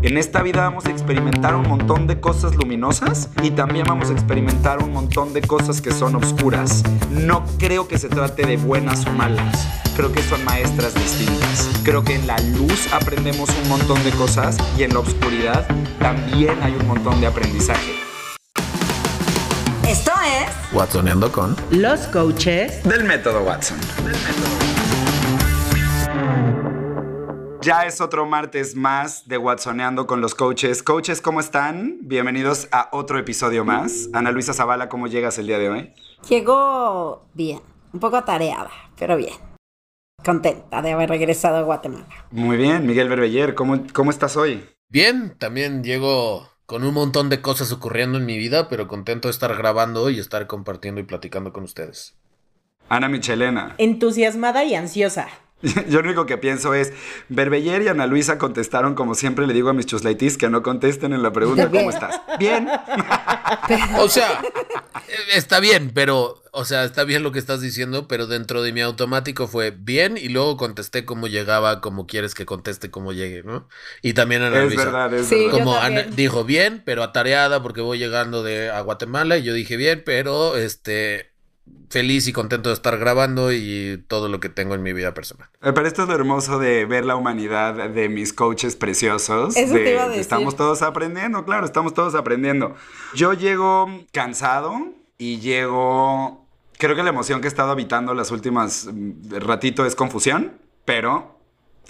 En esta vida vamos a experimentar un montón de cosas luminosas y también vamos a experimentar un montón de cosas que son oscuras. No creo que se trate de buenas o malas. Creo que son maestras distintas. Creo que en la luz aprendemos un montón de cosas y en la oscuridad también hay un montón de aprendizaje. Esto es Watsoneando con Los coaches Del método Watson. Ya es otro martes más de Watsoneando con los coaches. Coaches, ¿cómo están? Bienvenidos a otro episodio más. Ana Luisa Zavala, ¿cómo llegas el día de hoy? Llegó bien, un poco tareada, pero bien. Contenta de haber regresado a Guatemala. Muy bien, Miguel Berbeller, ¿cómo, cómo estás hoy? Bien, también llego con un montón de cosas ocurriendo en mi vida, pero contento de estar grabando y estar compartiendo y platicando con ustedes. Ana Michelena. entusiasmada y ansiosa. Yo lo único que pienso es, Berbeller y Ana Luisa contestaron como siempre le digo a mis chuslaitis que no contesten en la pregunta, ¿cómo estás? Bien. O sea, está bien, pero, o sea, está bien lo que estás diciendo, pero dentro de mi automático fue bien y luego contesté cómo llegaba, como quieres que conteste cómo llegue, ¿no? Y también Ana Es Luisa. verdad, es Sí, verdad. Como Ana- dijo bien, pero atareada porque voy llegando de a Guatemala y yo dije bien, pero este feliz y contento de estar grabando y todo lo que tengo en mi vida personal. Eh, Pero esto es lo hermoso de ver la humanidad de mis coaches preciosos. Eso de- te iba a de decir. Estamos todos aprendiendo, claro, estamos todos aprendiendo. Yo llego cansado y llego... Creo que la emoción que he estado habitando las últimas mm, ratito es confusión, pero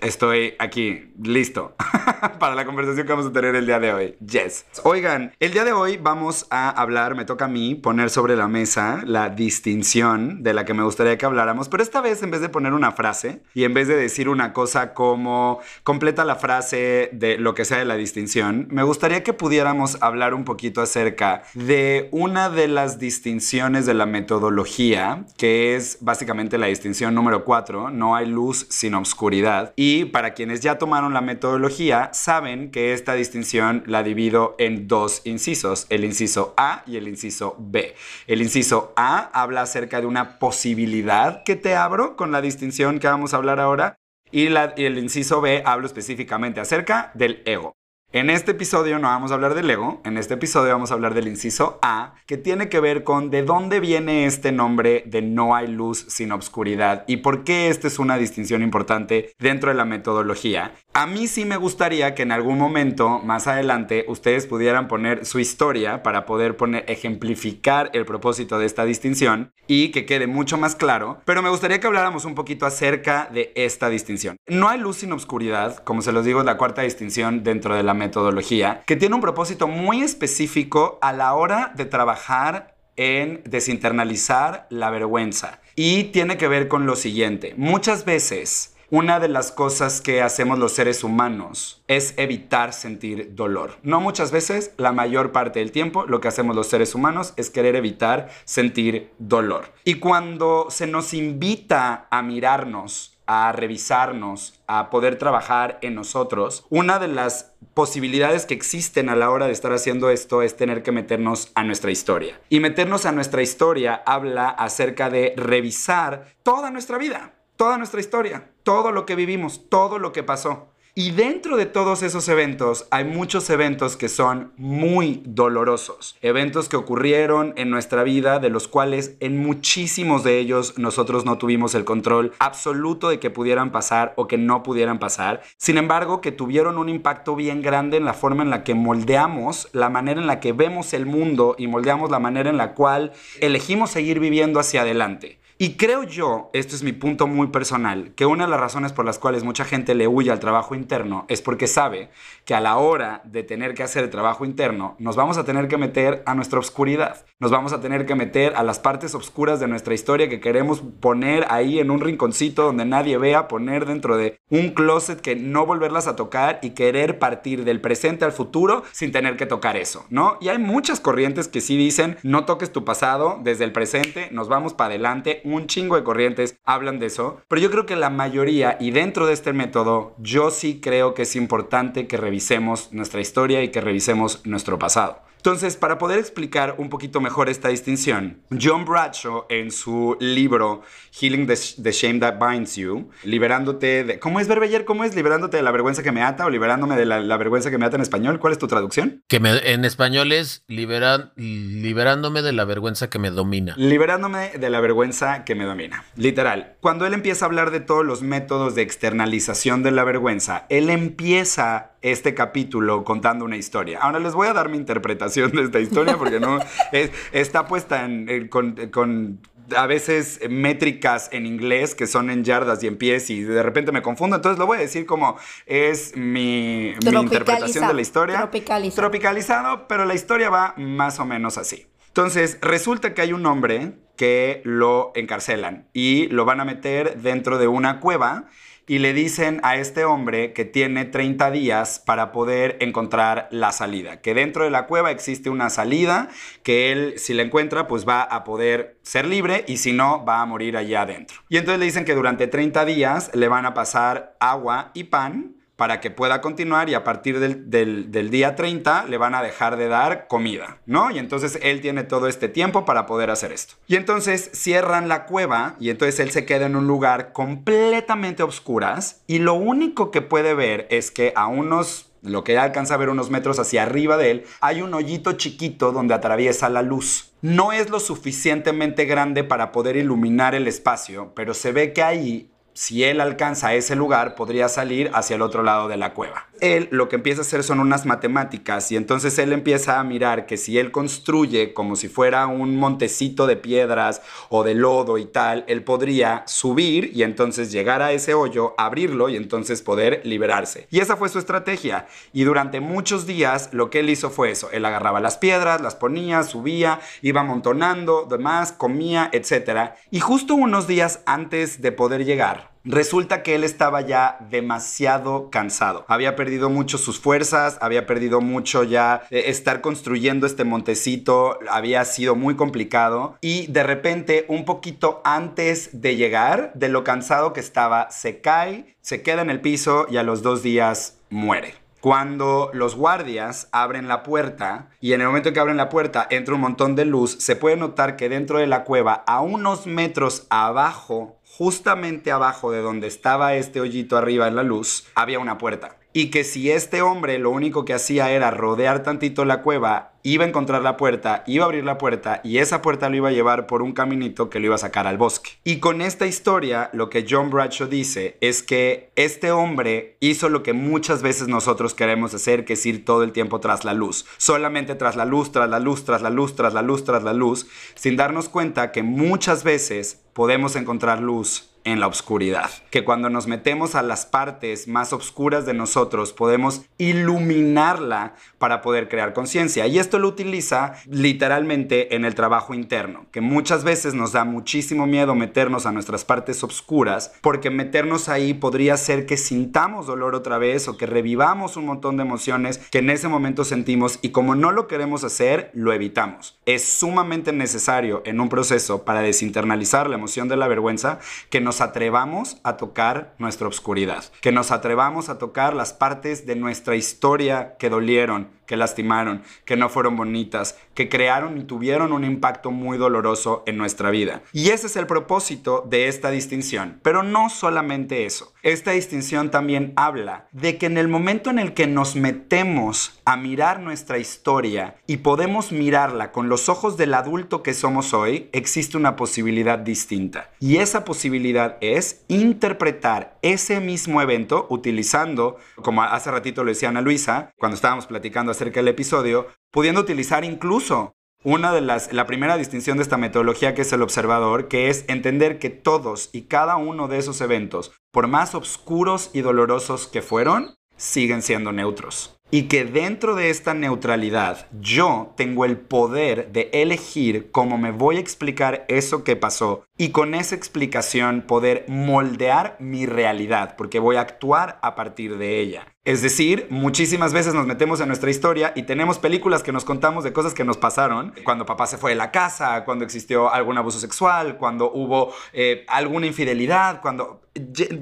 estoy aquí, listo, para la conversación que vamos a tener el día de hoy. Yes. Oigan, el día de hoy vamos a hablar, me toca a mí poner sobre la mesa la distinción de la que me gustaría que habláramos, pero esta vez en vez de poner una frase y en vez de decir una cosa como completa la frase de lo que sea de la distinción, me gustaría que pudiéramos hablar un poquito acerca de una de las distinciones de la metodología, que es básicamente la distinción número 4, no hay luz sin obscuridad. Y para quienes ya tomaron la metodología, saben que esta distinción la divido en dos incisos, el inciso A y el inciso B. El inciso A habla acerca de una posibilidad que te abro con la distinción que vamos a hablar ahora. Y, y el inciso B hablo específicamente acerca del ego. En este episodio no vamos a hablar del ego, en este episodio vamos a hablar del inciso A, que tiene que ver con de dónde viene este nombre de no hay luz sin obscuridad y por qué esta es una distinción importante dentro de la metodología. A mí sí me gustaría que en algún momento más adelante ustedes pudieran poner su historia para poder poner ejemplificar el propósito de esta distinción y que quede mucho más claro, pero me gustaría que habláramos un poquito acerca de esta distinción. No hay luz sin obscuridad, como se los digo, la cuarta distinción dentro de la metodología, que tiene un propósito muy específico a la hora de trabajar en desinternalizar la vergüenza. Y tiene que ver con lo siguiente. Muchas veces una de las cosas que hacemos los seres humanos es evitar sentir dolor. No muchas veces, la mayor parte del tiempo, lo que hacemos los seres humanos es querer evitar sentir dolor. Y cuando se nos invita a mirarnos, a revisarnos, a poder trabajar en nosotros, una de las posibilidades que existen a la hora de estar haciendo esto es tener que meternos a nuestra historia. Y meternos a nuestra historia habla acerca de revisar toda nuestra vida, toda nuestra historia, todo lo que vivimos, todo lo que pasó. Y dentro de todos esos eventos hay muchos eventos que son muy dolorosos. Eventos que ocurrieron en nuestra vida de los cuales en muchísimos de ellos nosotros no tuvimos el control absoluto de que pudieran pasar o que no pudieran pasar. Sin embargo, que tuvieron un impacto bien grande en la forma en la que moldeamos la manera en la que vemos el mundo y moldeamos la manera en la cual elegimos seguir viviendo hacia adelante. Y creo yo, esto es mi punto muy personal, que una de las razones por las cuales mucha gente le huye al trabajo interno es porque sabe que a la hora de tener que hacer el trabajo interno, nos vamos a tener que meter a nuestra oscuridad. Nos vamos a tener que meter a las partes oscuras de nuestra historia que queremos poner ahí en un rinconcito donde nadie vea, poner dentro de un closet que no volverlas a tocar y querer partir del presente al futuro sin tener que tocar eso, ¿no? Y hay muchas corrientes que sí dicen, no toques tu pasado desde el presente, nos vamos para adelante, un chingo de corrientes hablan de eso, pero yo creo que la mayoría y dentro de este método, yo sí creo que es importante que revisemos nuestra historia y que revisemos nuestro pasado. Entonces, para poder explicar un poquito mejor esta distinción, John Bradshaw en su libro Healing the, the Shame That Binds You, liberándote de... ¿Cómo es, Berbeller? ¿Cómo es? ¿Liberándote de la vergüenza que me ata o liberándome de la, la vergüenza que me ata en español? ¿Cuál es tu traducción? Que me, en español es liberan, liberándome de la vergüenza que me domina. Liberándome de la vergüenza que me domina. Literal. Cuando él empieza a hablar de todos los métodos de externalización de la vergüenza, él empieza este capítulo contando una historia. Ahora les voy a dar mi interpretación de esta historia porque no es- está puesta en, en- con, con a veces métricas en inglés que son en yardas y en pies y de repente me confundo. Entonces lo voy a decir como es mi, mi interpretación de la historia. Tropicalizado. Tropicalizado, pero la historia va más o menos así. Entonces, resulta que hay un hombre que lo encarcelan y lo van a meter dentro de una cueva y le dicen a este hombre que tiene 30 días para poder encontrar la salida, que dentro de la cueva existe una salida, que él si la encuentra pues va a poder ser libre y si no va a morir allá adentro. Y entonces le dicen que durante 30 días le van a pasar agua y pan para que pueda continuar y a partir del, día 30 le van a dejar de dar comida, ¿no? Y entonces él tiene todo este tiempo para poder hacer esto. Y entonces cierran la cueva y entonces él se queda en un lugar completamente a obscuras y lo único que puede ver es que a unos lo que alcanza a ver unos metros hacia arriba de él, hay un hoyito chiquito donde atraviesa la luz. No es lo suficientemente grande para poder iluminar el espacio, pero se ve que ahí si él alcanza ese lugar, podría salir hacia el otro lado de la cueva. Él lo que empieza a hacer son unas matemáticas y entonces él empieza a mirar que si él construye como si fuera un montecito de piedras o de lodo y tal, él podría subir y entonces llegar a ese hoyo, abrirlo y entonces poder liberarse. Y esa fue su estrategia. Y durante muchos días lo que él hizo fue eso. Él agarraba las piedras, las ponía, subía, iba amontonando, demás, comía, etc. Y justo unos días antes de poder llegar, Resulta que él estaba ya demasiado cansado. Había perdido mucho sus fuerzas, había perdido mucho ya eh, estar construyendo este montecito, había sido muy complicado y de repente un poquito antes de llegar, de lo cansado que estaba, se cae, se queda en el piso y a los dos días muere. Cuando los guardias abren la puerta y en el momento en que abren la puerta entra un montón de luz, se puede notar que dentro de la cueva, a unos metros abajo, justamente abajo de donde estaba este hoyito arriba en la luz, había una puerta. Y que si este hombre lo único que hacía era rodear tantito la cueva, iba a encontrar la puerta, iba a abrir la puerta y esa puerta lo iba a llevar por un caminito que lo iba a sacar al bosque. Y con esta historia, lo que John Bradshaw dice es que este hombre hizo lo que muchas veces nosotros queremos hacer, que es ir todo el tiempo tras la luz. Solamente tras la luz, tras la luz, tras la luz, tras la luz, tras la luz, sin darnos cuenta que muchas veces podemos encontrar luz en la oscuridad. Que cuando nos metemos a las partes más oscuras de nosotros, podemos iluminarla para poder crear conciencia. Y esto lo utiliza literalmente en el trabajo interno, que muchas veces nos da muchísimo miedo meternos a nuestras partes oscuras, porque meternos ahí podría ser que sintamos dolor otra vez o que revivamos un montón de emociones que en ese momento sentimos y como no lo queremos hacer, lo evitamos. Es sumamente necesario en un proceso para desinternalizar la emoción de la vergüenza que nos atrevamos a tocar nuestra oscuridad, que nos atrevamos a tocar las partes de nuestra historia que dolieron, que lastimaron, que no fueron bonitas, que crearon y tuvieron un impacto muy doloroso en nuestra vida. Y ese es el propósito de esta distinción. Pero no solamente eso. Esta distinción también habla de que en el momento en el que nos metemos a mirar nuestra historia y podemos mirarla con los ojos del adulto que somos hoy, existe una posibilidad distinta. Y esa posibilidad es interpretar ese mismo evento utilizando, como hace ratito lo decía Ana Luisa, cuando estábamos platicando acerca del episodio, pudiendo utilizar incluso una de las, la primera distinción de esta metodología que es el observador, que es entender que todos y cada uno de esos eventos, por más oscuros y dolorosos que fueron, siguen siendo neutros. Y que dentro de esta neutralidad yo tengo el poder de elegir cómo me voy a explicar eso que pasó y con esa explicación poder moldear mi realidad, porque voy a actuar a partir de ella. Es decir, muchísimas veces nos metemos en nuestra historia y tenemos películas que nos contamos de cosas que nos pasaron cuando papá se fue de la casa, cuando existió algún abuso sexual, cuando hubo eh, alguna infidelidad, cuando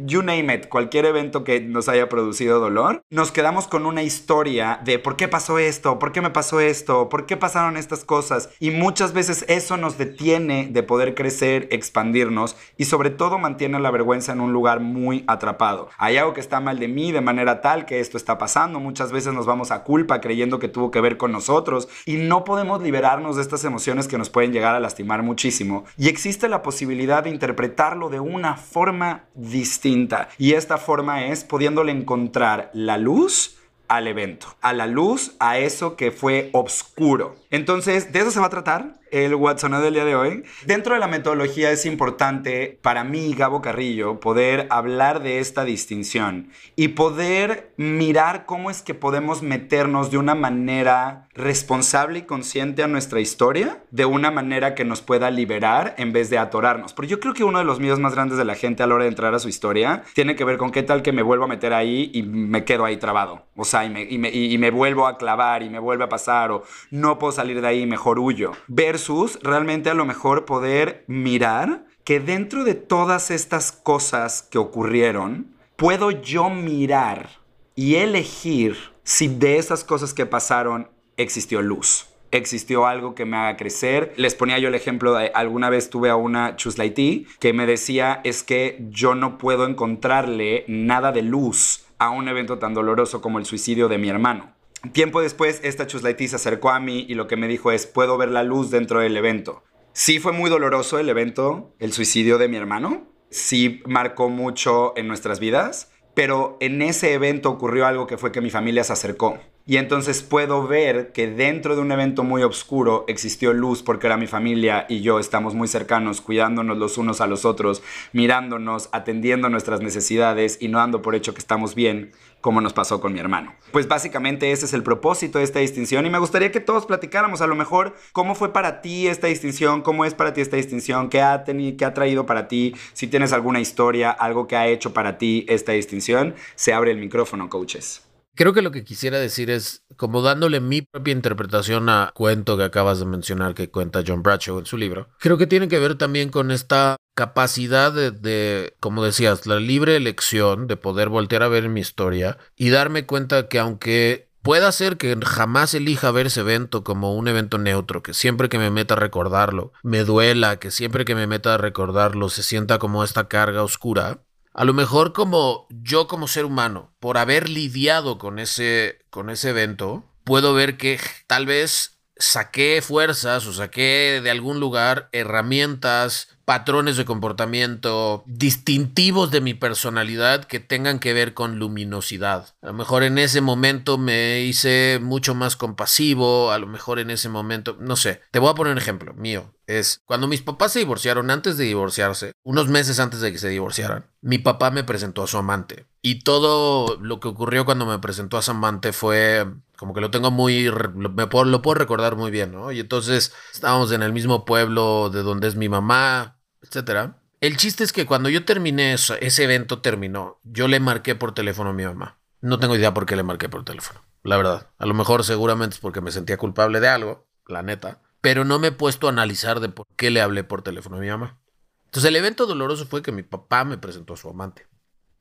you cualquier evento que nos haya producido dolor, nos quedamos con una historia de por qué pasó esto, por qué me pasó esto, por qué pasaron estas cosas. Y muchas veces eso nos detiene de poder crecer, expandirnos y sobre todo mantiene la vergüenza en un lugar muy atrapado. Hay algo que está mal de mí de manera tal que esto está pasando. Muchas veces nos vamos a culpa creyendo que tuvo que ver con nosotros y no podemos liberarnos de estas emociones que nos pueden llegar a lastimar muchísimo. Y existe la posibilidad de interpretarlo de una forma distinta. Y esta forma es pudiéndole encontrar la luz al evento, a la luz, a eso que fue oscuro. Entonces, de eso se va a tratar el Watson del día de hoy. Dentro de la metodología es importante para mí, Gabo Carrillo, poder hablar de esta distinción y poder mirar cómo es que podemos meternos de una manera responsable y consciente a nuestra historia, de una manera que nos pueda liberar en vez de atorarnos. Porque yo creo que uno de los miedos más grandes de la gente a la hora de entrar a su historia tiene que ver con qué tal que me vuelvo a meter ahí y me quedo ahí trabado. O sea, y me, y me, y me vuelvo a clavar y me vuelve a pasar o no puedo salir de ahí, mejor huyo. Versus realmente a lo mejor poder mirar que dentro de todas estas cosas que ocurrieron, puedo yo mirar y elegir si de esas cosas que pasaron existió luz existió algo que me haga crecer. Les ponía yo el ejemplo de alguna vez tuve a una Chuslaití que me decía es que yo no puedo encontrarle nada de luz a un evento tan doloroso como el suicidio de mi hermano. Tiempo después, esta Chuslaití se acercó a mí y lo que me dijo es, puedo ver la luz dentro del evento. Sí fue muy doloroso el evento, el suicidio de mi hermano. Sí marcó mucho en nuestras vidas, pero en ese evento ocurrió algo que fue que mi familia se acercó. Y entonces puedo ver que dentro de un evento muy oscuro existió luz porque era mi familia y yo estamos muy cercanos, cuidándonos los unos a los otros, mirándonos, atendiendo nuestras necesidades y no dando por hecho que estamos bien, como nos pasó con mi hermano. Pues básicamente ese es el propósito de esta distinción y me gustaría que todos platicáramos a lo mejor cómo fue para ti esta distinción, cómo es para ti esta distinción, qué ha, tenido, qué ha traído para ti, si tienes alguna historia, algo que ha hecho para ti esta distinción, se abre el micrófono, coaches. Creo que lo que quisiera decir es, como dándole mi propia interpretación a cuento que acabas de mencionar que cuenta John Bradshaw en su libro, creo que tiene que ver también con esta capacidad de, como decías, la libre elección de poder voltear a ver mi historia y darme cuenta que aunque pueda ser que jamás elija ver ese evento como un evento neutro, que siempre que me meta a recordarlo me duela, que siempre que me meta a recordarlo se sienta como esta carga oscura, a lo mejor como yo como ser humano, por haber lidiado con ese, con ese evento, puedo ver que tal vez saqué fuerzas o saqué de algún lugar herramientas, patrones de comportamiento distintivos de mi personalidad que tengan que ver con luminosidad. A lo mejor en ese momento me hice mucho más compasivo, a lo mejor en ese momento, no sé, te voy a poner un ejemplo mío. Es cuando mis papás se divorciaron, antes de divorciarse, unos meses antes de que se divorciaran, mi papá me presentó a su amante. Y todo lo que ocurrió cuando me presentó a su amante fue como que lo tengo muy, me puedo, lo puedo recordar muy bien, ¿no? Y entonces estábamos en el mismo pueblo de donde es mi mamá, etcétera. El chiste es que cuando yo terminé eso, ese evento terminó, yo le marqué por teléfono a mi mamá. No tengo idea por qué le marqué por teléfono, la verdad. A lo mejor seguramente es porque me sentía culpable de algo, la neta. Pero no me he puesto a analizar de por qué le hablé por teléfono a mi mamá. Entonces el evento doloroso fue que mi papá me presentó a su amante.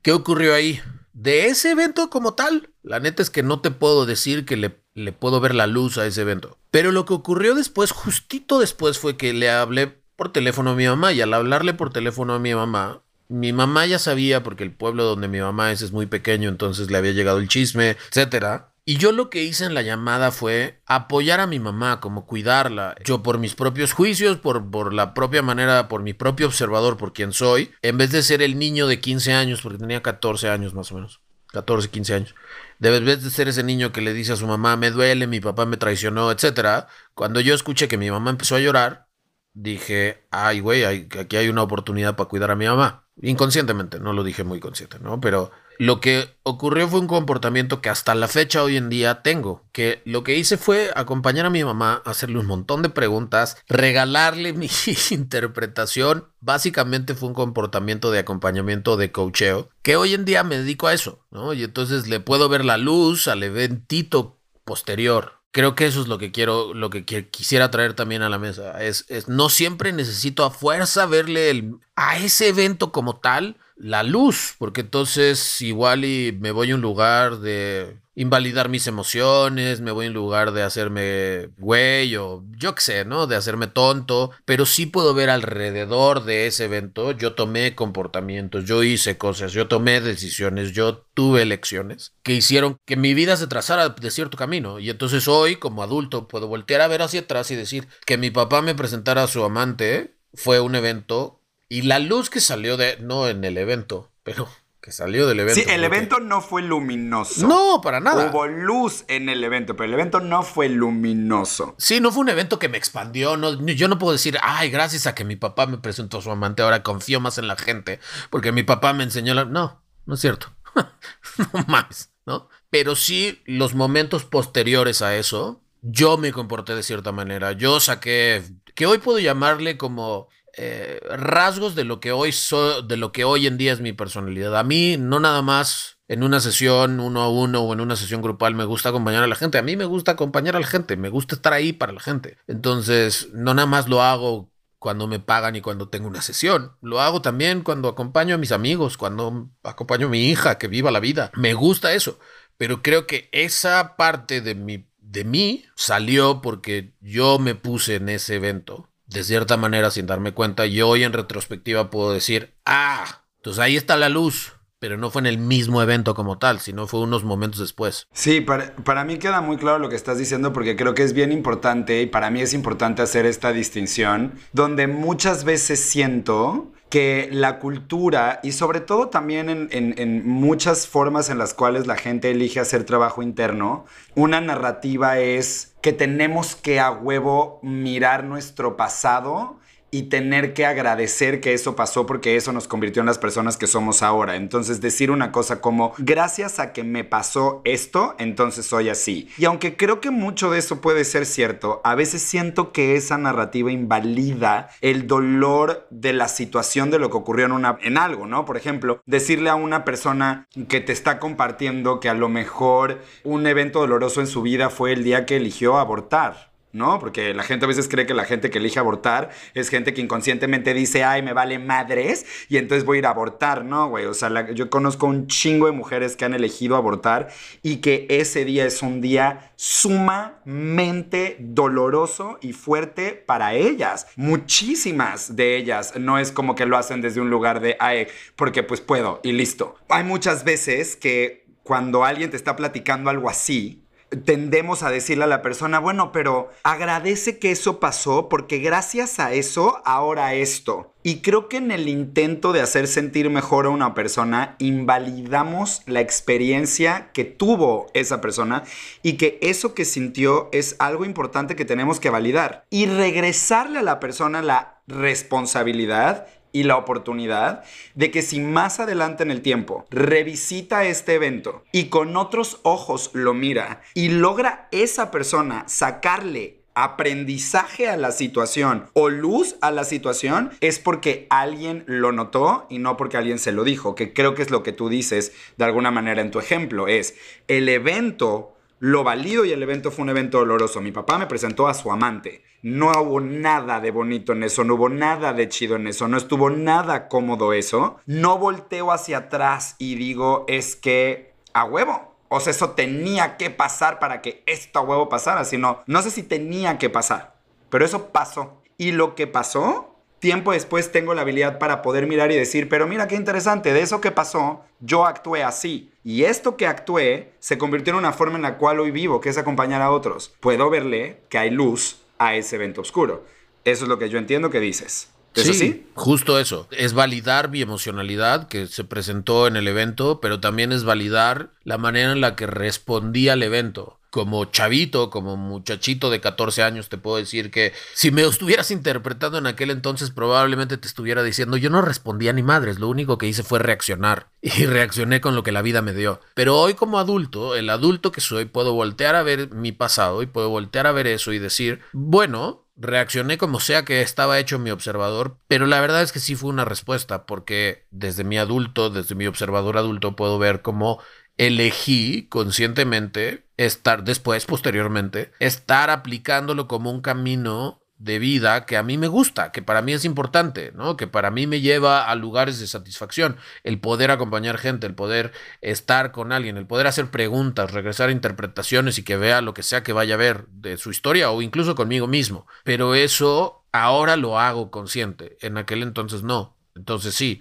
¿Qué ocurrió ahí? De ese evento como tal, la neta es que no te puedo decir que le, le puedo ver la luz a ese evento. Pero lo que ocurrió después, justito después, fue que le hablé por teléfono a mi mamá y al hablarle por teléfono a mi mamá, mi mamá ya sabía porque el pueblo donde mi mamá es es muy pequeño, entonces le había llegado el chisme, etcétera. Y yo lo que hice en la llamada fue apoyar a mi mamá, como cuidarla. Yo por mis propios juicios, por, por la propia manera, por mi propio observador, por quien soy, en vez de ser el niño de 15 años, porque tenía 14 años más o menos, 14, 15 años, de vez de ser ese niño que le dice a su mamá, me duele, mi papá me traicionó, etcétera, cuando yo escuché que mi mamá empezó a llorar, dije, ay, güey, aquí hay una oportunidad para cuidar a mi mamá. Inconscientemente, no lo dije muy consciente, ¿no? Pero Lo que ocurrió fue un comportamiento que hasta la fecha hoy en día tengo, que lo que hice fue acompañar a mi mamá, hacerle un montón de preguntas, regalarle mi interpretación, básicamente fue un comportamiento de acompañamiento de coacheo, que hoy en día me dedico a eso, ¿no? Y entonces le puedo ver la luz al eventito posterior, creo que eso es lo que quiero, lo que quisiera traer también a la mesa. Es, es, no siempre necesito a fuerza verle el, a ese evento como tal la luz, porque entonces igual y me voy a un lugar de invalidar mis emociones, me voy un lugar de hacerme güey o yo qué sé, ¿no? De hacerme tonto, pero sí puedo ver alrededor de ese evento, yo tomé comportamientos, yo hice cosas, yo tomé decisiones, yo tuve elecciones que hicieron que mi vida se trazara de cierto camino y entonces hoy como adulto puedo voltear a ver hacia atrás y decir que mi papá me presentara a su amante fue un evento y la luz que salió de, no en el evento, pero que salió del evento. Sí, el evento no fue luminoso. No, para nada. Hubo luz en el evento, pero el evento no fue luminoso. Sí, no fue un evento que me expandió. No, yo no puedo decir, ay, gracias a que mi papá me presentó a su amante, ahora confío más en la gente, porque mi papá me enseñó la... No, no es cierto. no mames, ¿no? Pero sí, los momentos posteriores a eso, yo me comporté de cierta manera. Yo saqué, que hoy puedo llamarle como eh, rasgos de lo que hoy de lo que hoy en día es mi personalidad. A mí no nada más en una sesión uno a uno o en una sesión grupal me gusta acompañar a la gente. A mí me gusta acompañar a la gente, me gusta estar ahí para la gente. Entonces, no nada más lo hago cuando me pagan y cuando tengo una sesión. Lo hago también cuando acompaño a mis amigos, cuando acompaño a mi hija que viva la vida. Me gusta eso. Pero creo que esa parte de mi, de mí salió porque yo me puse en ese evento de cierta manera sin darme cuenta. Y hoy en retrospectiva puedo decir, ah, entonces ahí está la luz. Pero no fue en el mismo evento como tal, sino fue unos momentos después. Sí, para, para mí queda muy claro lo que estás diciendo porque creo que es bien importante y para mí es importante hacer esta distinción donde muchas veces siento que la cultura y sobre todo también en, en, muchas formas en las cuales la gente elige hacer trabajo interno, una narrativa es que tenemos que a huevo mirar nuestro pasado y tener que agradecer que eso pasó porque eso nos convirtió en las personas que somos ahora. Entonces decir una cosa como, gracias a que me pasó esto, entonces soy así. Y aunque creo que mucho de eso puede ser cierto, a veces siento que esa narrativa invalida el dolor de la situación de lo que ocurrió en, una, algo, ¿no? Por ejemplo, decirle a una persona que te está compartiendo que a lo mejor un evento doloroso en su vida fue el día que eligió abortar. ¿No? Porque la gente a veces cree que la gente que elige abortar es gente que inconscientemente dice, ay, me vale madres, y entonces voy a ir a abortar, ¿no, güey? O sea, yo conozco un chingo de mujeres que han elegido abortar y que ese día es un día sumamente doloroso y fuerte para ellas. Muchísimas de ellas. No es como que lo hacen desde un lugar de, ay, porque pues puedo y listo. Hay muchas veces que cuando alguien te está platicando algo así, tendemos a decirle a la persona, bueno, pero agradece que eso pasó porque gracias a eso ahora esto. Y creo que en el intento de hacer sentir mejor a una persona, invalidamos la experiencia que tuvo esa persona y que eso que sintió es algo importante que tenemos que validar. Y regresarle a la persona la responsabilidad y la oportunidad de que si más adelante en el tiempo revisita este evento y con otros ojos lo mira y logra esa persona sacarle aprendizaje a la situación o luz a la situación es porque alguien lo notó y no porque alguien se lo dijo, que creo que es lo que tú dices de alguna manera en tu ejemplo, es el evento lo valido y el evento fue un evento doloroso. Mi papá me presentó a su amante. No hubo nada de bonito en eso, no hubo nada de chido en eso, no estuvo nada cómodo eso. No volteo hacia atrás y digo, es que a huevo. O sea, eso tenía que pasar para que esto a huevo pasara, sino, no sé si tenía que pasar, pero eso pasó. Y lo que pasó tiempo después tengo la habilidad para poder mirar y decir, pero mira qué interesante, de eso que pasó, yo actué así. Y esto que actué se convirtió en una forma en la cual hoy vivo, que es acompañar a otros. Puedo verle que hay luz a ese evento oscuro. Eso es lo que yo entiendo que dices. ¿Es sí, justo eso. Es validar mi emocionalidad que se presentó en el evento, pero también es validar la manera en la que respondí al evento como chavito, como muchachito de 14 años, te puedo decir que si me estuvieras interpretando en aquel entonces, probablemente te estuviera diciendo, yo no respondía ni madres, lo único que hice fue reaccionar y reaccioné con lo que la vida me dio. Pero hoy como adulto, el adulto que soy, puedo voltear a ver mi pasado y puedo voltear a ver eso y decir, bueno, reaccioné como sea que estaba hecho mi observador, pero la verdad es que sí fue una respuesta, porque desde mi adulto, desde mi observador adulto, puedo ver cómo elegí conscientemente estar después, posteriormente, estar aplicándolo como un camino de vida que a mí me gusta, que para mí es importante, ¿no? Que para mí me lleva a lugares de satisfacción, el poder acompañar gente, el poder estar con alguien, el poder hacer preguntas, regresar a interpretaciones y que vea lo que sea que vaya a ver de su historia o incluso conmigo mismo. Pero eso ahora lo hago consciente, en aquel entonces no. Entonces sí,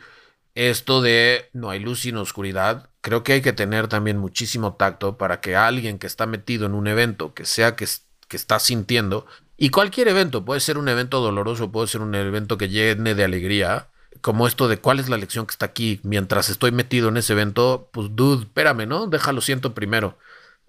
esto de no hay luz sin oscuridad, creo que hay que tener también muchísimo tacto para que alguien que está metido en un evento, que sea que, que está sintiendo, y cualquier evento, puede ser un evento doloroso, puede ser un evento que llene de alegría, como esto de cuál es la lección que está aquí mientras estoy metido en ese evento, pues dude, espérame, ¿no? Déjalo siento primero.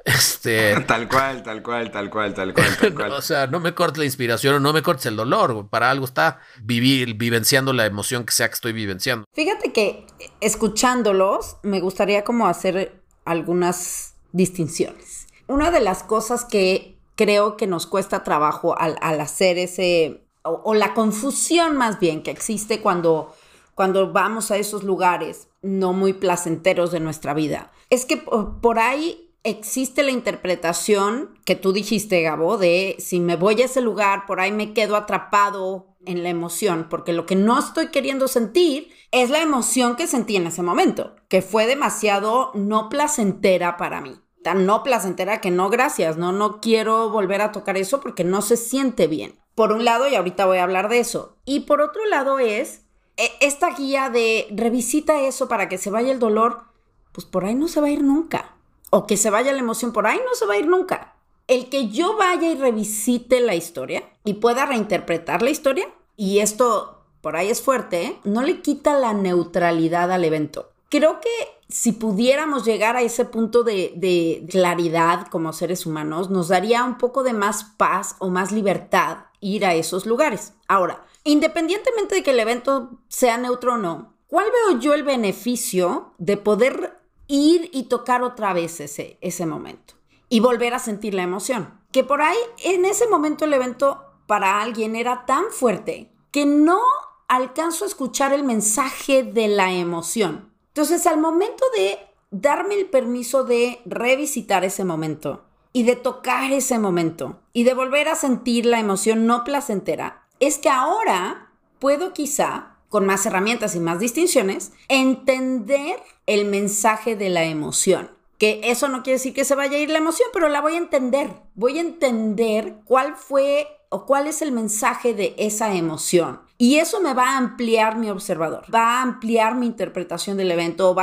Este. tal cual, tal cual, tal cual, tal cual, tal cual. o sea, no me cortes la inspiración o no me cortes el dolor. Para algo está vivir, vivenciando la emoción que sea que estoy vivenciando. Fíjate que escuchándolos, me gustaría como hacer algunas distinciones. Una de las cosas que creo que nos cuesta trabajo al, hacer ese, o, o, la confusión más bien que existe cuando, cuando vamos a esos lugares no muy placenteros de nuestra vida, es que por ahí existe la interpretación que tú dijiste, Gabo, de si me voy a ese lugar, por ahí me quedo atrapado en la emoción, porque lo que no estoy queriendo sentir es la emoción que sentí en ese momento, que fue demasiado no placentera para mí. Tan no placentera que no, gracias, no, no quiero volver a tocar eso porque no se siente bien. Por un lado, y ahorita voy a hablar de eso. Y por otro lado es e, esta guía de revisita eso para que se vaya el dolor, pues por ahí no se va a ir nunca o que se vaya la emoción por ahí, no se va a ir nunca. El que yo vaya y revisite la historia y pueda reinterpretar la historia, y esto por ahí es fuerte, ¿eh? no le quita la neutralidad al evento. Creo que si pudiéramos llegar a ese punto de, de, claridad como seres humanos, nos daría un poco de más paz o más libertad ir a esos lugares. Ahora, independientemente de que el evento sea neutro o no, ¿cuál veo yo el beneficio de poder ir y tocar otra vez ese, ese momento y volver a sentir la emoción. Que por ahí, en ese momento el evento para alguien era tan fuerte que no alcanzo a escuchar el mensaje de la emoción. Entonces, al momento de darme el permiso de revisitar ese momento y de tocar ese momento y de volver a sentir la emoción no placentera, es que ahora puedo quizá con más herramientas y más distinciones, entender el mensaje de la emoción. Que eso no quiere decir que se vaya a ir la emoción, pero la voy a entender. Voy a entender cuál fue o cuál es el mensaje de esa emoción. Y eso me va a ampliar mi observador, va a ampliar mi interpretación del evento o,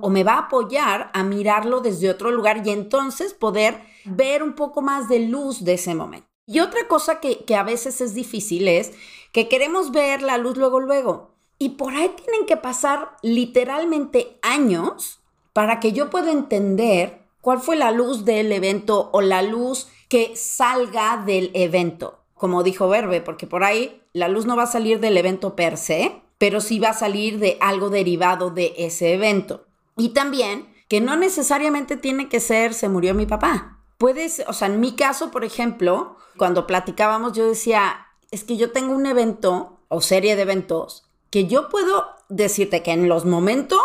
o me va a apoyar a mirarlo desde otro lugar y entonces poder ver un poco más de luz de ese momento. Y otra cosa que, que a veces es difícil es que queremos ver la luz luego, luego. Y por ahí tienen que pasar literalmente años para que yo pueda entender cuál fue la luz del evento o la luz que salga del evento. Como dijo Verbe, porque por ahí la luz no va a salir del evento per se, pero sí va a salir de algo derivado de ese evento. Y también que no necesariamente tiene que ser se murió mi papá. Puedes, o sea, en mi caso, por ejemplo, cuando platicábamos, yo decía, es que yo tengo un evento o serie de eventos que yo puedo decirte que en los momentos,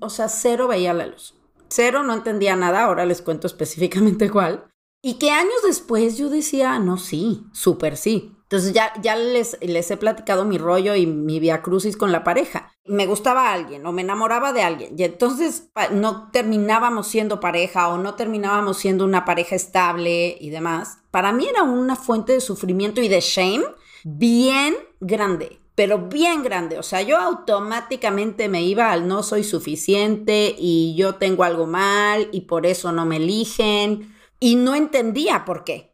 o sea, cero veía la luz. Cero, no entendía nada, ahora les cuento específicamente cuál. Y que años después yo decía, no, sí, súper sí. Entonces ya, ya les, les he platicado mi rollo y mi via crucis con la pareja. Me gustaba alguien o me enamoraba de alguien y entonces no terminábamos siendo pareja o no terminábamos siendo una pareja estable y demás. Para mí era una fuente de sufrimiento y de shame bien grande pero bien grande. O sea, yo automáticamente me iba al no soy suficiente y yo tengo algo mal y por eso no me eligen. Y no entendía por qué.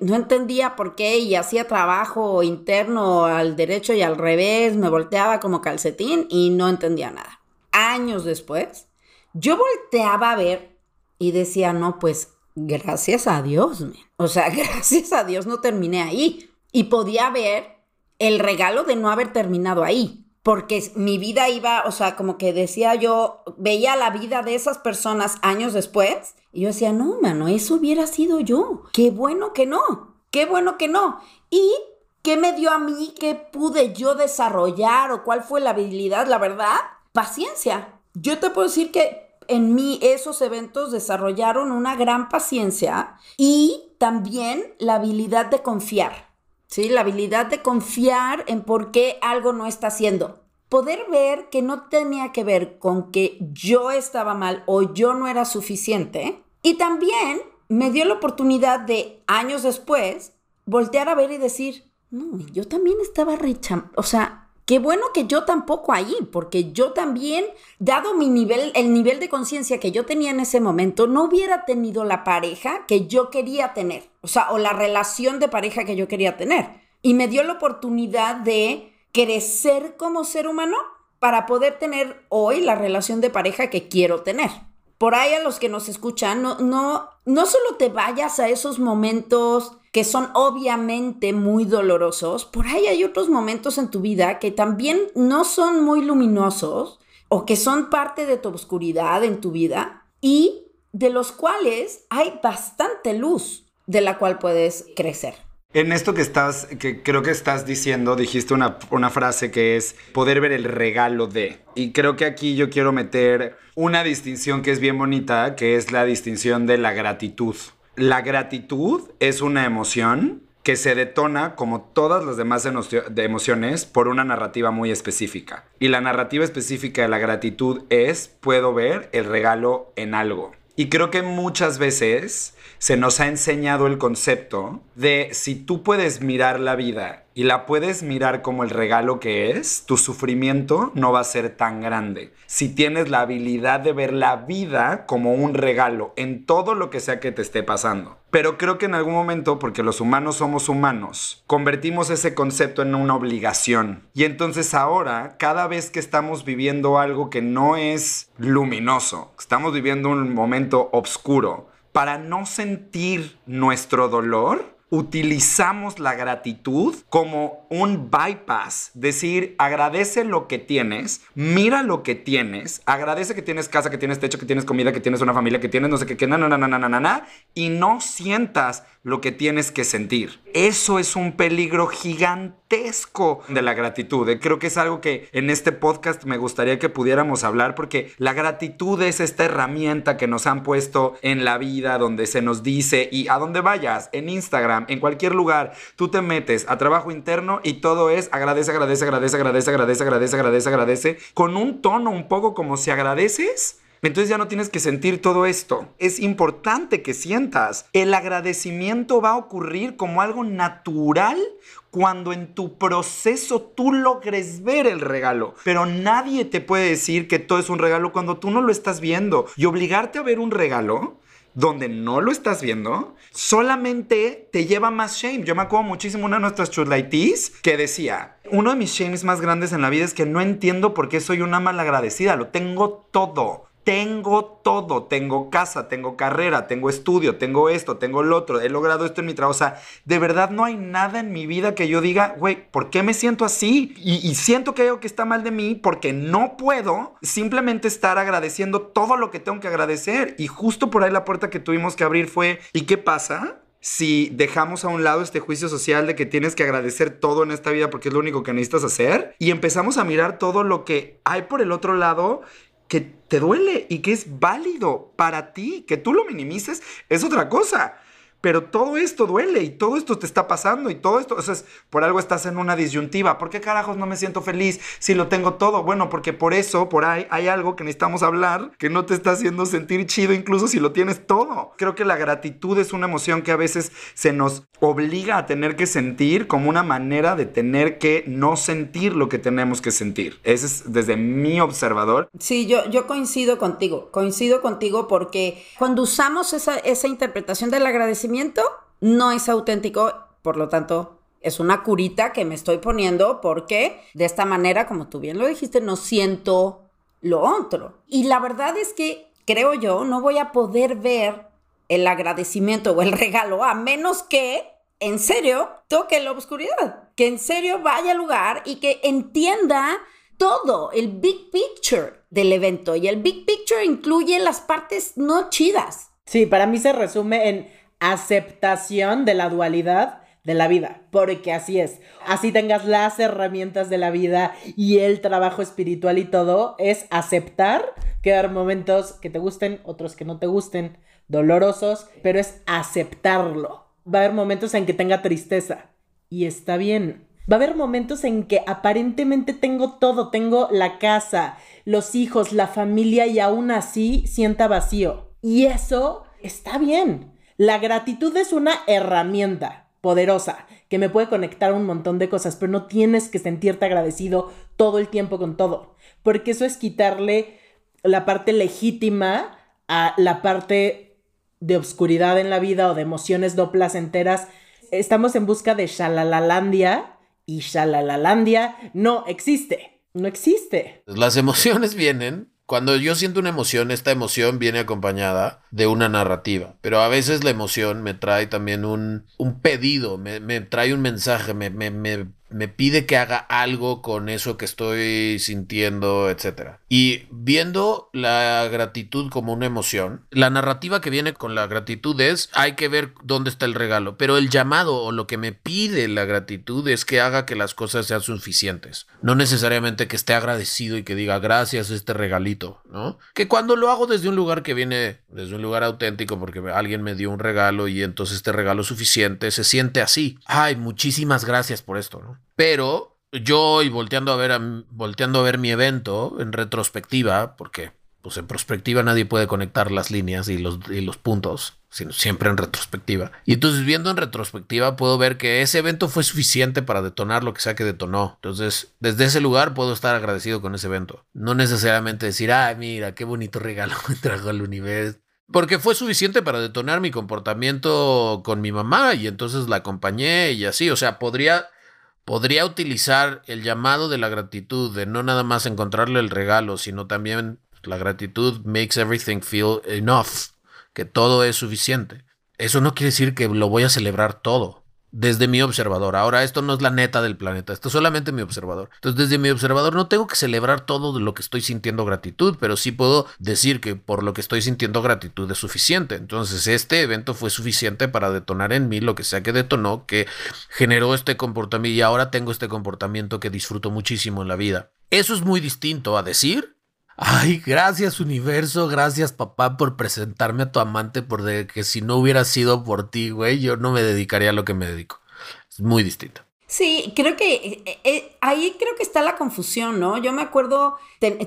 No entendía por qué y hacía trabajo interno al derecho y al revés, me volteaba como calcetín y no entendía nada. Años después, yo volteaba a ver y decía, no, pues gracias a Dios, o sea, gracias a Dios no terminé ahí. Y podía ver el regalo de no haber terminado ahí, porque mi vida iba, o sea, como que decía yo, veía la vida de esas personas años después, y yo decía, no, mano, eso hubiera sido yo. Qué bueno que no, qué bueno que no. Y ¿Qué me dio a mí? ¿Qué pude yo desarrollar? ¿O cuál fue la habilidad? La verdad, paciencia. Yo te puedo decir que en mí esos eventos desarrollaron una gran paciencia y también la habilidad de confiar. ¿Sí? La habilidad de confiar en por qué algo no está haciendo. Poder ver que no tenía que ver con que yo estaba mal o yo no era suficiente. Y también me dio la oportunidad de, años después, voltear a ver y decir, no, yo también estaba recha... O sea, qué bueno que yo tampoco ahí, porque yo también, dado mi nivel, el nivel de conciencia que yo tenía en ese momento, no hubiera tenido la pareja que yo quería tener. O sea, o la relación de pareja que yo quería tener. Y me dio la oportunidad de crecer como ser humano para poder tener hoy la relación de pareja que quiero tener. Por ahí a los que nos escuchan, no, no, no solo te vayas a esos momentos que son obviamente muy dolorosos, por ahí hay otros momentos en tu vida que también no son muy luminosos o que son parte de tu oscuridad en tu vida y de los cuales hay bastante luz de la cual puedes crecer. En esto que estás, que creo que estás diciendo, dijiste una, una, frase que es poder ver el regalo de. Y creo que aquí yo quiero meter una distinción que es bien bonita, que es la distinción de la gratitud. La gratitud es una emoción que se detona, como todas las demás de emociones, por una narrativa muy específica. Y la narrativa específica de la gratitud es, puedo ver el regalo en algo. Y creo que muchas veces se nos ha enseñado el concepto de si tú puedes mirar la vida y la puedes mirar como el regalo que es, tu sufrimiento no va a ser tan grande. Si tienes la habilidad de ver la vida como un regalo en todo lo que sea que te esté pasando. Pero creo que en algún momento, porque los humanos somos humanos, convertimos ese concepto en una obligación. Y entonces ahora, cada vez que estamos viviendo algo que no es luminoso, estamos viviendo un momento oscuro, para no sentir nuestro dolor, utilizamos la gratitud como un bypass. Decir, agradece lo que tienes, mira lo que tienes, agradece que tienes casa, que tienes techo, que tienes comida, que tienes una familia, que tienes no sé qué, que na, na, na, na, na, na, y no sientas lo que tienes que sentir. Eso es un peligro gigantesco de la gratitud. Eh, creo que es algo que en este podcast me gustaría que pudiéramos hablar porque la gratitud es esta herramienta que nos han puesto en la vida donde se nos dice y a donde vayas, en Instagram, en cualquier lugar, tú te metes a trabajo interno y todo es agradece, agradece, agradece, agradece, agradece, agradece, agradece, agradece, con un tono un poco como si agradeces entonces ya no tienes que sentir todo esto. Es importante que sientas. El agradecimiento va a ocurrir como algo natural cuando en tu proceso tú logres ver el regalo. Pero nadie te puede decir que todo es un regalo cuando tú no lo estás viendo. Y obligarte a ver un regalo donde no lo estás viendo, solamente te lleva más shame. Yo me acuerdo muchísimo una de nuestras chulaitis que decía, uno de mis shames más grandes en la vida es que no entiendo por qué soy una malagradecida, lo tengo todo tengo todo, tengo casa, tengo carrera, tengo estudio, tengo esto, tengo lo otro, he logrado esto en mi trabajo. O sea, de verdad no hay nada en mi vida que yo diga, güey, ¿por qué me siento así? Y, siento que hay algo que está mal de mí porque no puedo simplemente estar agradeciendo todo lo que tengo que agradecer. Y justo por ahí la puerta que tuvimos que abrir fue, ¿y qué pasa? si dejamos a un lado este juicio social de que tienes que agradecer todo en esta vida porque es lo único que necesitas hacer y empezamos a mirar todo lo que hay por el otro lado que te duele y que es válido para ti, que tú lo minimices, es otra cosa pero todo esto duele y todo esto te está pasando y todo esto, o sea, por algo estás en una disyuntiva. ¿Por qué carajos no me siento feliz si lo tengo todo? Bueno, porque por eso, por ahí, hay algo que necesitamos hablar que no te está haciendo sentir chido incluso si lo tienes todo. Creo que la gratitud es una emoción que a veces se nos obliga a tener que sentir como una manera de tener que no sentir lo que tenemos que sentir. Ese es desde mi observador. Sí, yo, yo coincido contigo, coincido contigo porque cuando usamos esa, esa interpretación del agradecimiento, no es auténtico, por lo tanto, es una curita que me estoy poniendo porque de esta manera, como tú bien lo dijiste, no siento lo otro. Y la verdad es que, creo yo, no voy a poder ver el agradecimiento o el regalo, a menos que en serio toque la oscuridad, que en serio vaya al lugar y que entienda todo, el big picture del evento. Y el big picture incluye las partes no chidas. Sí, para mí se resume en aceptación de la dualidad de la vida, porque así es. Así tengas las herramientas de la vida y el trabajo espiritual y todo, es aceptar que hay momentos que te gusten, otros que no te gusten, dolorosos, pero es aceptarlo. Va a haber momentos en que tenga tristeza y está bien. Va a haber momentos en que aparentemente tengo todo, tengo la casa, los hijos, la familia y aún así sienta vacío. Y eso está bien. La gratitud es una herramienta poderosa que me puede conectar a un montón de cosas, pero no tienes que sentirte agradecido todo el tiempo con todo, porque eso es quitarle la parte legítima a la parte de obscuridad en la vida o de emociones no placenteras. Estamos en busca de Shalalalandia y Shalalalandia no existe. No existe. Las emociones vienen cuando yo siento una emoción, esta emoción viene acompañada de una narrativa, pero a veces la emoción me trae también un, un pedido, me, me, trae un mensaje, me, me, me pide que haga algo con eso que estoy sintiendo, etc. Y viendo la gratitud como una emoción, la narrativa que viene con la gratitud es, hay que ver dónde está el regalo, pero el llamado o lo que me pide la gratitud es que haga que las cosas sean suficientes, no necesariamente que esté agradecido y que diga gracias a este regalito, ¿no? Que cuando lo hago desde un lugar que viene, desde un lugar auténtico, porque alguien me dio un regalo y entonces este regalo es suficiente, se siente así. Ay, muchísimas gracias por esto, ¿no? Pero yo hoy volteando a ver, volteando a ver mi evento en retrospectiva, porque pues en prospectiva nadie puede conectar las líneas y los, y los puntos, sino siempre en retrospectiva. Y entonces viendo en retrospectiva puedo ver que ese evento fue suficiente para detonar lo que sea que detonó. Entonces, desde ese lugar puedo estar agradecido con ese evento. No necesariamente decir, ay, mira, qué bonito regalo me trajo el universo. Porque fue suficiente para detonar mi comportamiento con mi mamá y entonces la acompañé y así. O sea, podría podría utilizar el llamado de la gratitud, de no nada más encontrarle el regalo, sino también la gratitud makes everything feel enough, que todo es suficiente. Eso no quiere decir que lo voy a celebrar todo desde mi observador. Ahora, esto no es la neta del planeta, esto es solamente mi observador. Entonces, desde mi observador no tengo que celebrar todo de lo que estoy sintiendo gratitud, pero sí puedo decir que por lo que estoy sintiendo gratitud es suficiente. Entonces, este evento fue suficiente para detonar en mí lo que sea que detonó, que generó este comportamiento y ahora tengo este comportamiento que disfruto muchísimo en la vida. Eso es muy distinto a decir Ay, gracias universo, gracias papá por presentarme a tu amante, porque que si no hubiera sido por ti, güey, yo no me dedicaría a lo que me dedico. Es muy distinto. Sí, creo que eh, eh, ahí creo que está la confusión, ¿no? Yo me acuerdo,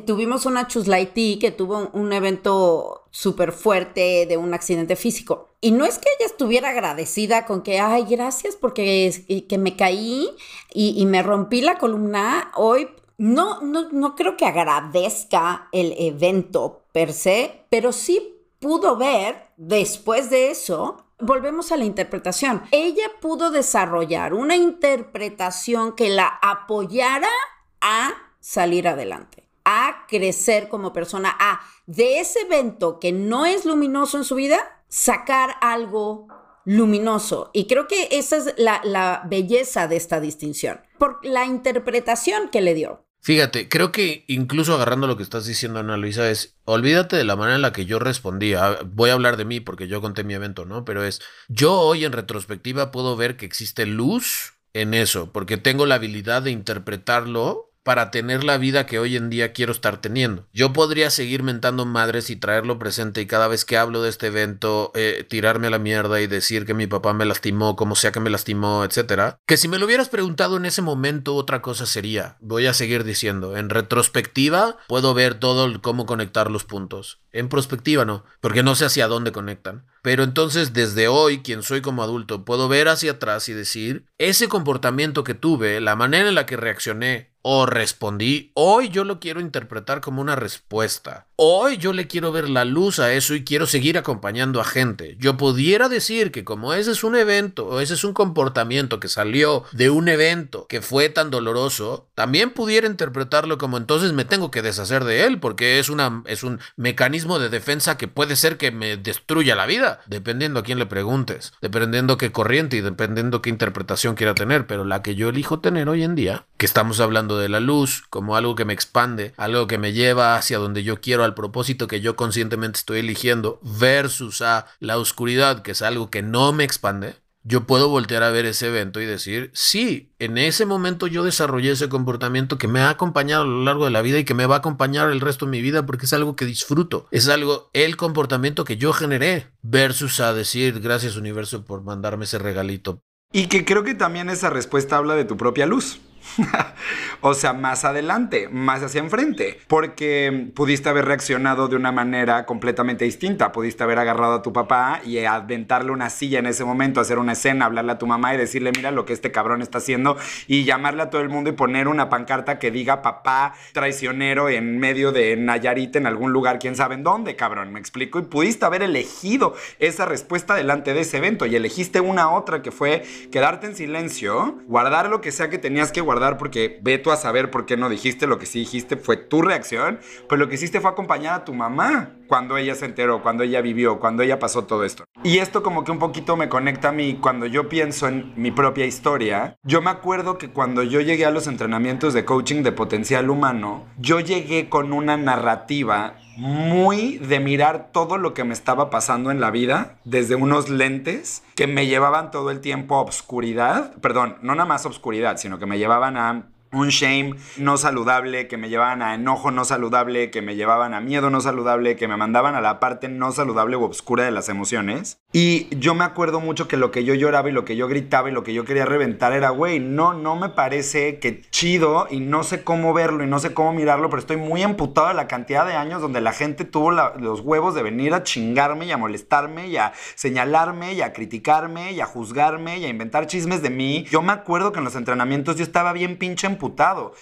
tuvimos una Chuslighty que tuvo un, evento súper fuerte de un accidente físico. Y no es que ella estuviera agradecida con que, ay, gracias porque que me caí y, y me rompí la columna. Hoy no, no, no creo que agradezca el evento per se, pero sí pudo ver después de eso Volvemos a la interpretación. Ella pudo desarrollar una interpretación que la apoyara a salir adelante, a crecer como persona, a de ese evento que no es luminoso en su vida, sacar algo luminoso. Y creo que esa es la, la belleza de esta distinción, por la interpretación que le dio. Fíjate, creo que incluso agarrando lo que estás diciendo, Ana Luisa, es olvídate de la manera en la que yo respondía. Ah, voy a hablar de mí porque yo conté mi evento, ¿no? Pero es, yo hoy en retrospectiva puedo ver que existe luz en eso, porque tengo la habilidad de interpretarlo para tener la vida que hoy en día quiero estar teniendo. Yo podría seguir mentando madres y traerlo presente y cada vez que hablo de este evento eh, tirarme a la mierda y decir que mi papá me lastimó, como sea que me lastimó, etcétera. Que si me lo hubieras preguntado en ese momento otra cosa sería. Voy a seguir diciendo, en retrospectiva puedo ver todo el cómo conectar los puntos. En prospectiva no, porque no sé hacia dónde conectan. Pero entonces desde hoy, quien soy como adulto, puedo ver hacia atrás y decir, ese comportamiento que tuve, la manera en la que reaccioné, o respondí, hoy yo lo quiero interpretar como una respuesta. Hoy yo le quiero ver la luz a eso y quiero seguir acompañando a gente. Yo pudiera decir que como ese es un evento o ese es un comportamiento que salió de un evento que fue tan doloroso, también pudiera interpretarlo como entonces me tengo que deshacer de él porque es, una, es un mecanismo de defensa que puede ser que me destruya la vida, dependiendo a quién le preguntes, dependiendo qué corriente y dependiendo qué interpretación quiera tener, pero la que yo elijo tener hoy en día, que estamos hablando de la luz como algo que me expande, algo que me lleva hacia donde yo quiero, al propósito que yo conscientemente estoy eligiendo, versus a la oscuridad, que es algo que no me expande, yo puedo voltear a ver ese evento y decir, sí, en ese momento yo desarrollé ese comportamiento que me ha acompañado a lo largo de la vida y que me va a acompañar el resto de mi vida porque es algo que disfruto, es algo, el comportamiento que yo generé, versus a decir, gracias universo por mandarme ese regalito. Y que creo que también esa respuesta habla de tu propia luz. o sea, más adelante, más hacia enfrente, porque pudiste haber reaccionado de una manera completamente distinta, pudiste haber agarrado a tu papá y aventarle una silla en ese momento, hacer una escena, hablarle a tu mamá y decirle, mira lo que este cabrón está haciendo y llamarle a todo el mundo y poner una pancarta que diga papá traicionero en medio de Nayarit en algún lugar, quién sabe en dónde, cabrón, me explico, y pudiste haber elegido esa respuesta delante de ese evento y elegiste una otra que fue quedarte en silencio, guardar lo que sea que tenías que guardar, porque ve tú a saber por qué no dijiste lo que sí dijiste, fue tu reacción, pero lo que hiciste fue acompañar a tu mamá cuando ella se enteró, cuando ella vivió, cuando ella pasó todo esto. Y esto como que un poquito me conecta a mí cuando yo pienso en mi propia historia. Yo me acuerdo que cuando yo llegué a los entrenamientos de coaching de potencial humano, yo llegué con una narrativa muy de mirar todo lo que me estaba pasando en la vida desde unos lentes que me llevaban todo el tiempo a obscuridad, perdón, no nada más obscuridad, sino que me llevaban a un shame no saludable, que me llevaban a enojo no saludable, que me llevaban a miedo no saludable, que me mandaban a la parte no saludable u obscura de las emociones. Y yo me acuerdo mucho que lo que yo lloraba y lo que yo gritaba y lo que yo quería reventar era, güey, no, no me parece que chido y no sé cómo verlo y no sé cómo mirarlo, pero estoy muy amputado de la cantidad de años donde la gente tuvo los huevos de venir a chingarme y a molestarme y a señalarme y a criticarme y a juzgarme y a inventar chismes de mí. Yo me acuerdo que en los entrenamientos yo estaba bien pinche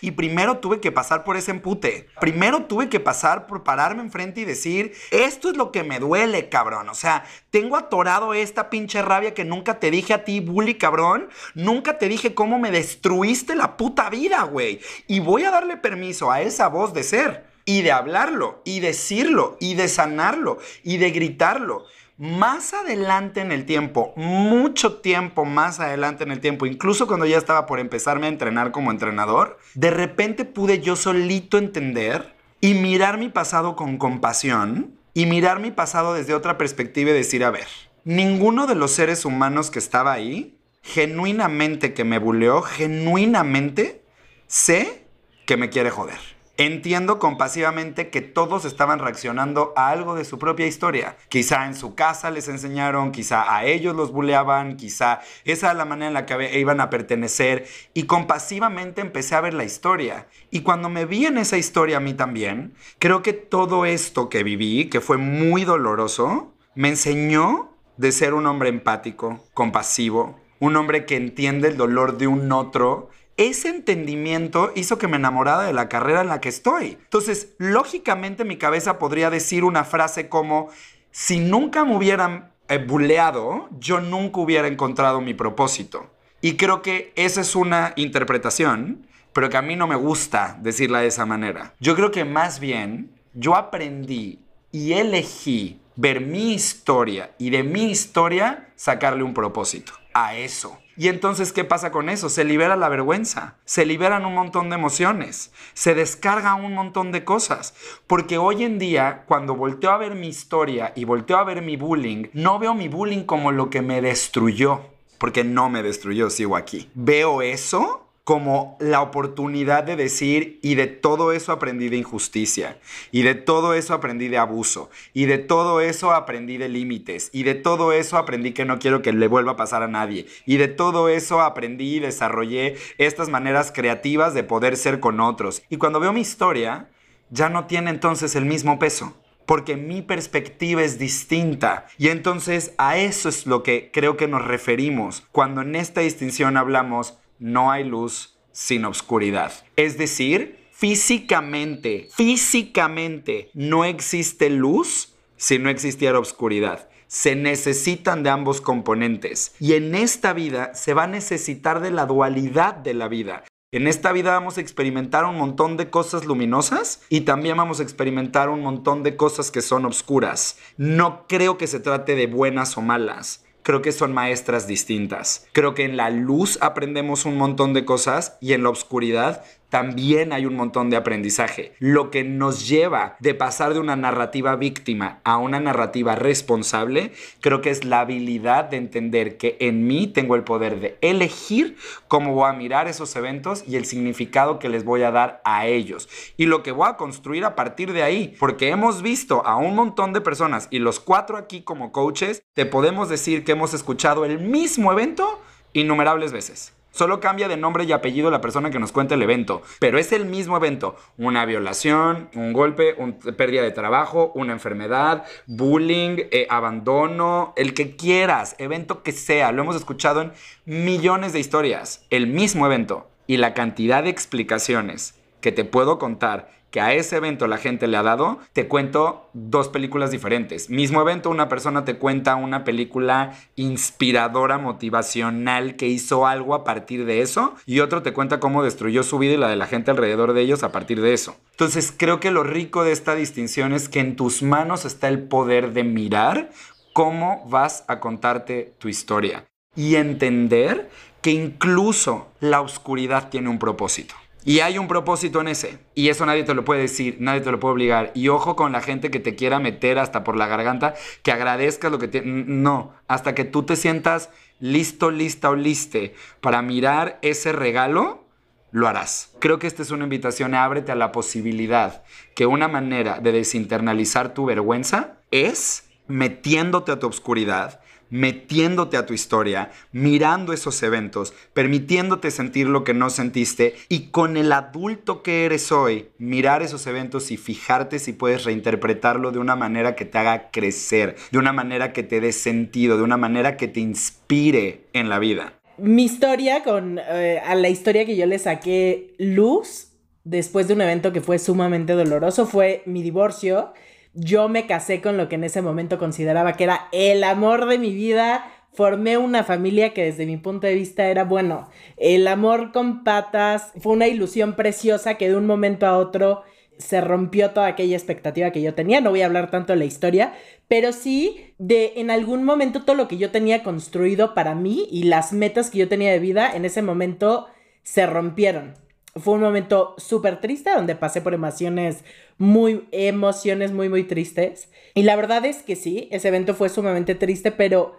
y primero tuve que pasar por ese empute. Primero tuve que pasar por pararme enfrente y decir, esto es lo que me duele, cabrón. O sea, tengo atorado esta pinche rabia que nunca te dije a ti, bully, cabrón. Nunca te dije cómo me destruiste la puta vida, güey. Y voy a darle permiso a esa voz de ser y de hablarlo y decirlo y de sanarlo y de gritarlo más adelante en el tiempo, mucho tiempo más adelante en el tiempo, incluso cuando ya estaba por empezarme a entrenar como entrenador, de repente pude yo solito entender y mirar mi pasado con compasión y mirar mi pasado desde otra perspectiva y decir, a ver, ninguno de los seres humanos que estaba ahí, genuinamente que me buleó, genuinamente sé que me quiere joder. Entiendo compasivamente que todos estaban reaccionando a algo de su propia historia. Quizá en su casa les enseñaron, quizá a ellos los buleaban, quizá esa era la manera en la que iban a pertenecer. Y compasivamente empecé a ver la historia. Y cuando me vi en esa historia a mí también, creo que todo esto que viví, que fue muy doloroso, me enseñó de ser un hombre empático, compasivo, un hombre que entiende el dolor de un otro ese entendimiento hizo que me enamorara de la carrera en la que estoy. Entonces, lógicamente mi cabeza podría decir una frase como, si nunca me hubieran eh, buleado, yo nunca hubiera encontrado mi propósito. Y creo que esa es una interpretación, pero que a mí no me gusta decirla de esa manera. Yo creo que más bien yo aprendí y elegí ver mi historia y de mi historia sacarle un propósito a eso. Y entonces, ¿qué pasa con eso? Se libera la vergüenza, se liberan un montón de emociones, se descarga un montón de cosas. Porque hoy en día, cuando volteo a ver mi historia y volteo a ver mi bullying, no veo mi bullying como lo que me destruyó, porque no me destruyó, sigo aquí. Veo eso como la oportunidad de decir, y de todo eso aprendí de injusticia, y de todo eso aprendí de abuso, y de todo eso aprendí de límites, y de todo eso aprendí que no quiero que le vuelva a pasar a nadie, y de todo eso aprendí y desarrollé estas maneras creativas de poder ser con otros. Y cuando veo mi historia, ya no tiene entonces el mismo peso. Porque mi perspectiva es distinta. Y entonces a eso es lo que creo que nos referimos cuando en esta distinción hablamos no hay luz, sin obscuridad. Es decir, físicamente, físicamente no existe luz si no existiera obscuridad. Se necesitan de ambos componentes. Y en esta vida se va a necesitar de la dualidad de la vida. En esta vida vamos a experimentar un montón de cosas luminosas y también vamos a experimentar un montón de cosas que son oscuras. No creo que se trate de buenas o malas. Creo que son maestras distintas. Creo que en la luz aprendemos un montón de cosas y en la oscuridad también hay un montón de aprendizaje. Lo que nos lleva de pasar de una narrativa víctima a una narrativa responsable, creo que es la habilidad de entender que en mí tengo el poder de elegir cómo voy a mirar esos eventos y el significado que les voy a dar a ellos. Y lo que voy a construir a partir de ahí, porque hemos visto a un montón de personas y los cuatro aquí como coaches, te podemos decir que hemos escuchado el mismo evento innumerables veces. Solo cambia de nombre y apellido la persona que nos cuenta el evento, pero es el mismo evento. Una violación, un golpe, una pérdida de trabajo, una enfermedad, bullying, eh, abandono, el que quieras, evento que sea. Lo hemos escuchado en millones de historias. El mismo evento y la cantidad de explicaciones que te puedo contar que a ese evento la gente le ha dado, te cuento dos películas diferentes. Mismo evento, una persona te cuenta una película inspiradora, motivacional, que hizo algo a partir de eso, y otro te cuenta cómo destruyó su vida y la de la gente alrededor de ellos a partir de eso. Entonces creo que lo rico de esta distinción es que en tus manos está el poder de mirar cómo vas a contarte tu historia y entender que incluso la oscuridad tiene un propósito. Y hay un propósito en ese. Y eso nadie te lo puede decir, nadie te lo puede obligar. Y ojo con la gente que te quiera meter hasta por la garganta, que agradezcas lo que te... No, hasta que tú te sientas listo, lista o liste para mirar ese regalo, lo harás. Creo que esta es una invitación, ábrete a la posibilidad que una manera de desinternalizar tu vergüenza es metiéndote a tu oscuridad, metiéndote a tu historia, mirando esos eventos, permitiéndote sentir lo que no sentiste y con el adulto que eres hoy, mirar esos eventos y fijarte si puedes reinterpretarlo de una manera que te haga crecer, de una manera que te dé sentido, de una manera que te inspire en la vida. Mi historia con eh, a la historia que yo le saqué luz después de un evento que fue sumamente doloroso fue mi divorcio yo me casé con lo que en ese momento consideraba que era el amor de mi vida. Formé una familia que desde mi punto de vista era, bueno, el amor con patas. Fue una ilusión preciosa que de un momento a otro se rompió toda aquella expectativa que yo tenía. No voy a hablar tanto de la historia, pero sí de en algún momento todo lo que yo tenía construido para mí y las metas que yo tenía de vida en ese momento se rompieron. Fue un momento súper triste donde pasé por emociones muy, emociones muy, muy tristes. Y la verdad es que sí, ese evento fue sumamente triste, pero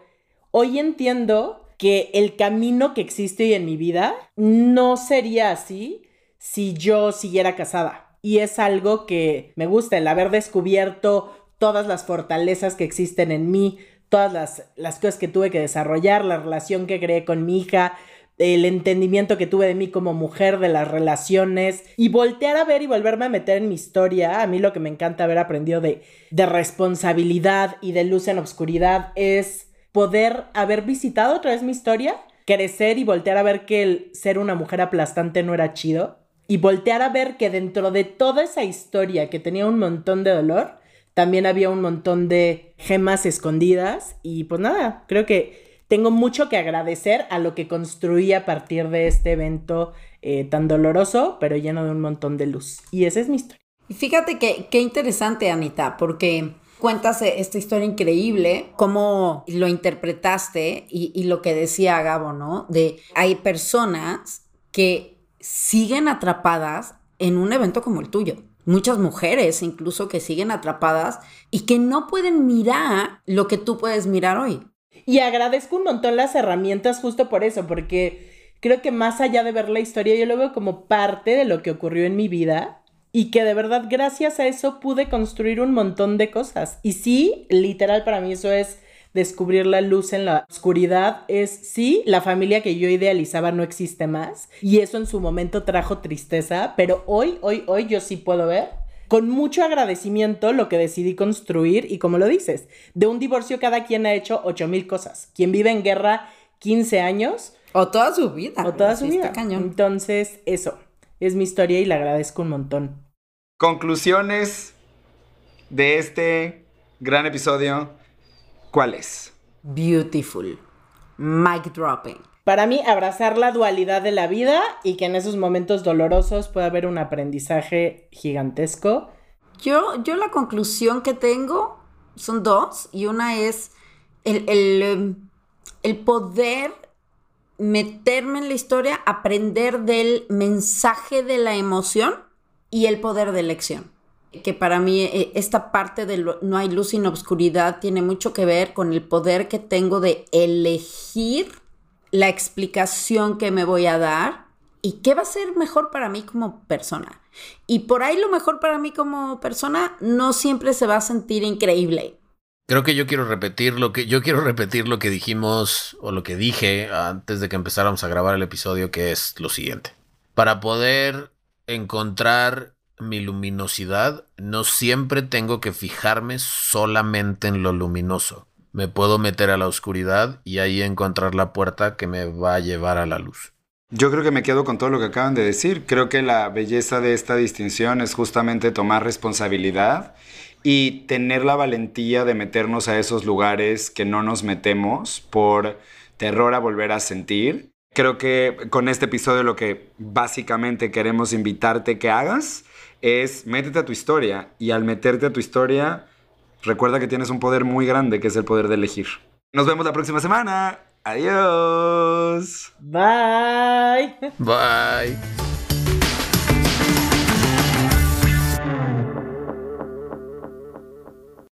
hoy entiendo que el camino que existe hoy en mi vida no sería así si yo siguiera casada. Y es algo que me gusta, el haber descubierto todas las fortalezas que existen en mí, todas las, las cosas que tuve que desarrollar, la relación que creé con mi hija, el entendimiento que tuve de mí como mujer, de las relaciones y voltear a ver y volverme a meter en mi historia. A mí lo que me encanta haber aprendido de, de responsabilidad y de luz en obscuridad es poder haber visitado otra vez mi historia, crecer y voltear a ver que el ser una mujer aplastante no era chido y voltear a ver que dentro de toda esa historia que tenía un montón de dolor, también había un montón de gemas escondidas y pues nada, creo que tengo mucho que agradecer a lo que construí a partir de este evento eh, tan doloroso, pero lleno de un montón de luz. Y esa es mi historia. Fíjate que qué interesante, Anita, porque cuentas esta historia increíble, cómo lo interpretaste y, y lo que decía Gabo, ¿no? De hay personas que siguen atrapadas en un evento como el tuyo. Muchas mujeres incluso que siguen atrapadas y que no pueden mirar lo que tú puedes mirar hoy. Y agradezco un montón las herramientas justo por eso, porque creo que más allá de ver la historia, yo lo veo como parte de lo que ocurrió en mi vida y que de verdad gracias a eso pude construir un montón de cosas. Y sí, literal para mí eso es descubrir la luz en la oscuridad es sí, la familia que yo idealizaba no existe más y eso en su momento trajo tristeza, pero hoy, hoy, hoy yo sí puedo ver con mucho agradecimiento lo que decidí construir y como lo dices, de un divorcio cada quien ha hecho 8000 cosas. Quien vive en guerra 15 años O toda su vida. O toda su vida. Cañón. Entonces, eso. Es mi historia y le agradezco un montón. Conclusiones de este gran episodio. ¿Cuáles? Beautiful. Mic dropping. Para mí, abrazar la dualidad de la vida y que en esos momentos dolorosos pueda haber un aprendizaje gigantesco. Yo, yo la conclusión que tengo son dos. Y una es el, el, em, el poder meterme en la historia, aprender del mensaje de la emoción y el poder de elección. Que para mí eh, esta parte de no hay luz sin obscuridad tiene mucho que ver con el poder que tengo de elegir la explicación que me voy a dar y qué va a ser mejor para mí como persona. Y por ahí lo mejor para mí como persona no siempre se va a sentir increíble. Creo que yo quiero repetir lo que yo quiero repetir lo que dijimos o lo que dije antes de que empezáramos a grabar el episodio, que es lo siguiente. Para poder encontrar mi luminosidad, no siempre tengo que fijarme solamente en lo luminoso. Me puedo meter a la oscuridad y ahí encontrar la puerta que me va a llevar a la luz. Yo creo que me quedo con todo lo que acaban de decir. Creo que la belleza de esta distinción es justamente tomar responsabilidad y tener la valentía de meternos a esos lugares que no nos metemos por terror a volver a sentir. Creo que con este episodio lo que básicamente queremos invitarte que hagas es métete a tu historia y al meterte a tu historia recuerda que tienes un poder muy grande que es el poder de elegir. Nos vemos la próxima semana. Adiós. Bye. Bye.